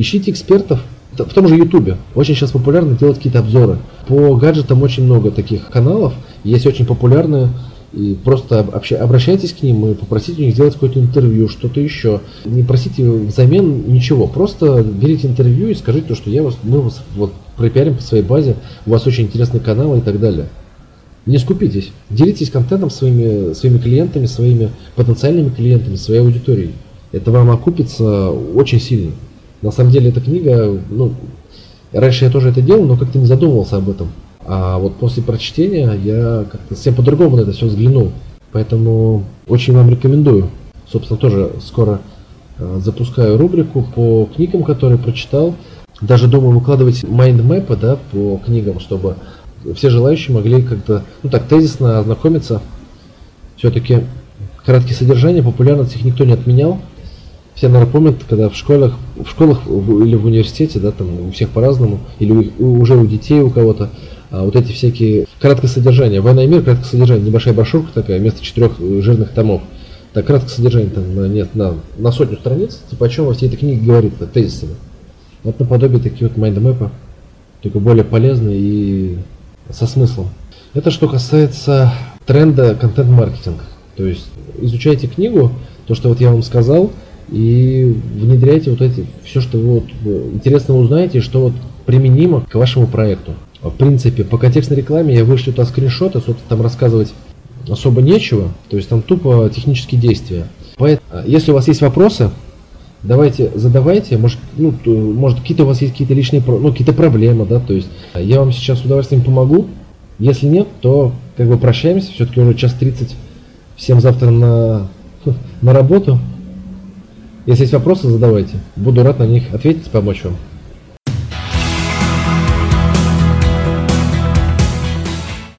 ищите экспертов, в том же Ютубе очень сейчас популярно делать какие-то обзоры. По гаджетам очень много таких каналов, есть очень популярные, и просто общ... обращайтесь к ним и попросите у них сделать какое-то интервью, что-то еще. Не просите взамен ничего, просто берите интервью и скажите, что я вас, мы вас вот пропиарим по своей базе, у вас очень интересный канал и так далее. Не скупитесь, делитесь контентом своими, своими клиентами, своими потенциальными клиентами, своей аудиторией. Это вам окупится очень сильно. На самом деле эта книга, ну, раньше я тоже это делал, но как-то не задумывался об этом. А вот после прочтения я как-то совсем по-другому на это все взглянул. Поэтому очень вам рекомендую. Собственно, тоже скоро э, запускаю рубрику по книгам, которые прочитал. Даже думаю выкладывать майндмэпы да, по книгам, чтобы все желающие могли как-то, ну так, тезисно ознакомиться. Все-таки краткие содержания, популярность их никто не отменял. Все, наверное, помнят, когда в школах, в школах или в университете, да, там у всех по-разному, или у, уже у детей у кого-то, а вот эти всякие краткое содержание. Война и мир, краткое содержание, небольшая брошюрка такая, вместо четырех жирных томов. Так, краткое содержание там нет на, на сотню страниц, типа о чем во всей этой книге говорит, тезисами. Вот наподобие такие вот майндмэпы, только более полезные и со смыслом. Это что касается тренда контент-маркетинг. То есть изучайте книгу, то, что вот я вам сказал, и внедряйте вот эти, все, что вы вот интересно узнаете, что вот применимо к вашему проекту. В принципе, по контекстной рекламе я вышлю туда скриншоты, собственно, там рассказывать особо нечего, то есть там тупо технические действия. Поэтому, а, если у вас есть вопросы, давайте задавайте, может, ну, может какие-то у вас есть какие-то личные, ну, какие-то проблемы, да, то есть я вам сейчас с удовольствием помогу, если нет, то как бы прощаемся, все-таки уже час 30, всем завтра на, на работу. Если есть вопросы, задавайте, буду рад на них ответить, помочь вам.